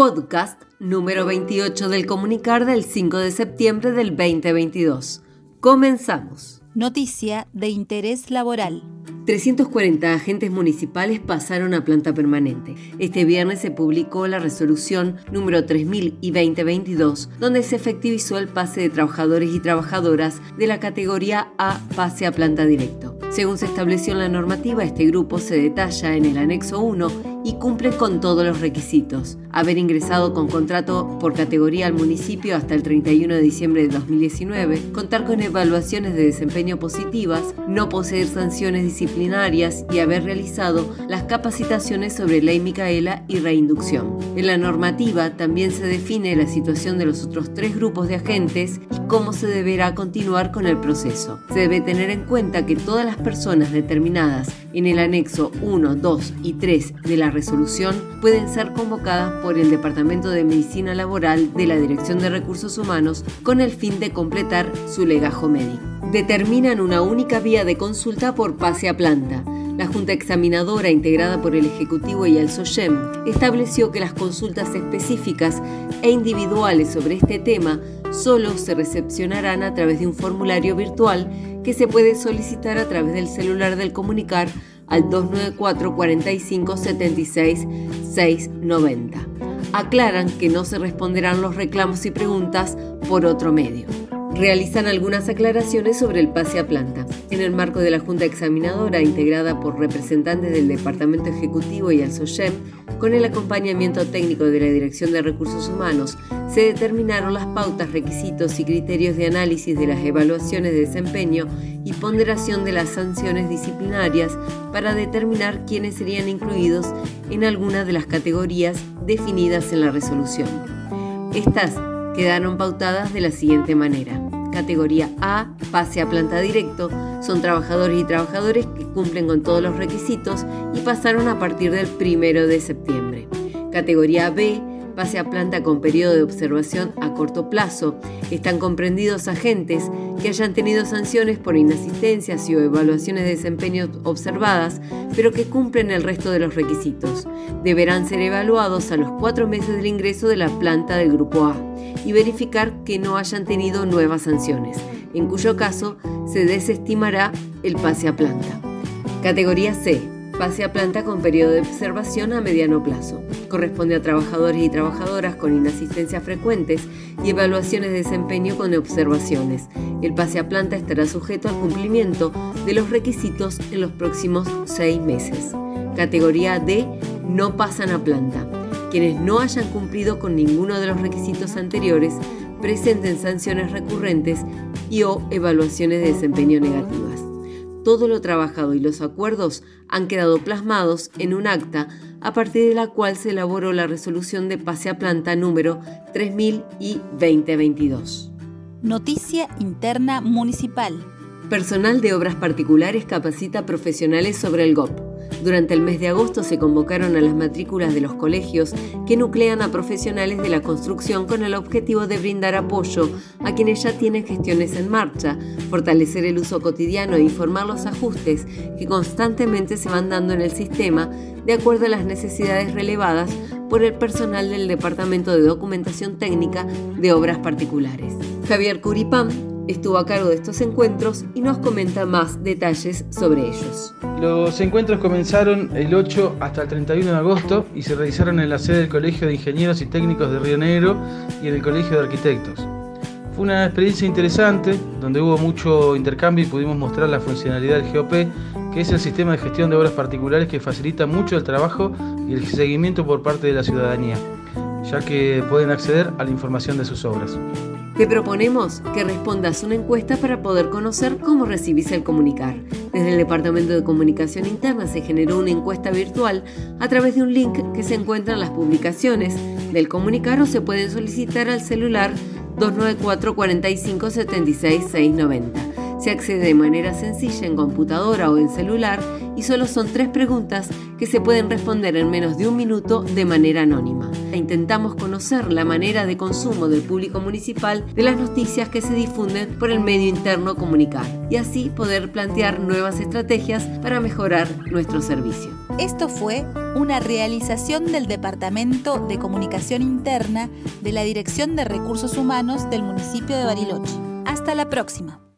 podcast número 28 del comunicar del 5 de septiembre del 2022. Comenzamos. Noticia de interés laboral. 340 agentes municipales pasaron a planta permanente. Este viernes se publicó la resolución número 3000 y 2022, donde se efectivizó el pase de trabajadores y trabajadoras de la categoría A pase a planta directo. Según se estableció en la normativa, este grupo se detalla en el anexo 1 y cumple con todos los requisitos. Haber ingresado con contrato por categoría al municipio hasta el 31 de diciembre de 2019, contar con evaluaciones de desempeño positivas, no poseer sanciones disciplinarias y haber realizado las capacitaciones sobre ley Micaela y reinducción. En la normativa también se define la situación de los otros tres grupos de agentes y cómo se deberá continuar con el proceso. Se debe tener en cuenta que todas las personas determinadas en el anexo 1, 2 y 3 de la resolución pueden ser convocadas por el Departamento de Medicina Laboral de la Dirección de Recursos Humanos con el fin de completar su legajo médico. Determinan una única vía de consulta por pase a planta. La Junta Examinadora, integrada por el Ejecutivo y el SOYEM, estableció que las consultas específicas e individuales sobre este tema solo se recepcionarán a través de un formulario virtual que se puede solicitar a través del celular del comunicar al 294 45 76 690. Aclaran que no se responderán los reclamos y preguntas por otro medio realizan algunas aclaraciones sobre el pase a planta. En el marco de la Junta Examinadora, integrada por representantes del Departamento Ejecutivo y el SOGEM, con el acompañamiento técnico de la Dirección de Recursos Humanos, se determinaron las pautas, requisitos y criterios de análisis de las evaluaciones de desempeño y ponderación de las sanciones disciplinarias para determinar quiénes serían incluidos en alguna de las categorías definidas en la resolución. Estas quedaron pautadas de la siguiente manera. Categoría A, pase a planta directo, son trabajadores y trabajadores que cumplen con todos los requisitos y pasaron a partir del 1 de septiembre. Categoría B, pase a planta con periodo de observación a corto plazo. Están comprendidos agentes que hayan tenido sanciones por inasistencias y o evaluaciones de desempeño observadas, pero que cumplen el resto de los requisitos. Deberán ser evaluados a los cuatro meses del ingreso de la planta del Grupo A y verificar que no hayan tenido nuevas sanciones, en cuyo caso se desestimará el pase a planta. Categoría C pase a planta con periodo de observación a mediano plazo. Corresponde a trabajadores y trabajadoras con inasistencias frecuentes y evaluaciones de desempeño con observaciones. El pase a planta estará sujeto al cumplimiento de los requisitos en los próximos seis meses. Categoría D. No pasan a planta. Quienes no hayan cumplido con ninguno de los requisitos anteriores presenten sanciones recurrentes y o evaluaciones de desempeño negativas todo lo trabajado y los acuerdos han quedado plasmados en un acta a partir de la cual se elaboró la resolución de pase a planta número 3000 y 2022. Noticia interna municipal. Personal de obras particulares capacita profesionales sobre el GOP. Durante el mes de agosto se convocaron a las matrículas de los colegios que nuclean a profesionales de la construcción con el objetivo de brindar apoyo a quienes ya tienen gestiones en marcha, fortalecer el uso cotidiano e informar los ajustes que constantemente se van dando en el sistema de acuerdo a las necesidades relevadas por el personal del Departamento de Documentación Técnica de Obras Particulares. Javier Curipán estuvo a cargo de estos encuentros y nos comenta más detalles sobre ellos. Los encuentros comenzaron el 8 hasta el 31 de agosto y se realizaron en la sede del Colegio de Ingenieros y Técnicos de Río Negro y en el Colegio de Arquitectos. Fue una experiencia interesante donde hubo mucho intercambio y pudimos mostrar la funcionalidad del GOP, que es el sistema de gestión de obras particulares que facilita mucho el trabajo y el seguimiento por parte de la ciudadanía, ya que pueden acceder a la información de sus obras. Te proponemos que respondas una encuesta para poder conocer cómo recibís el comunicar. Desde el Departamento de Comunicación Interna se generó una encuesta virtual a través de un link que se encuentra en las publicaciones del comunicar o se pueden solicitar al celular 294 45 76 690. Se accede de manera sencilla en computadora o en celular y solo son tres preguntas que se pueden responder en menos de un minuto de manera anónima. Intentamos conocer la manera de consumo del público municipal de las noticias que se difunden por el medio interno comunicar y así poder plantear nuevas estrategias para mejorar nuestro servicio. Esto fue una realización del Departamento de Comunicación Interna de la Dirección de Recursos Humanos del municipio de Bariloche. Hasta la próxima.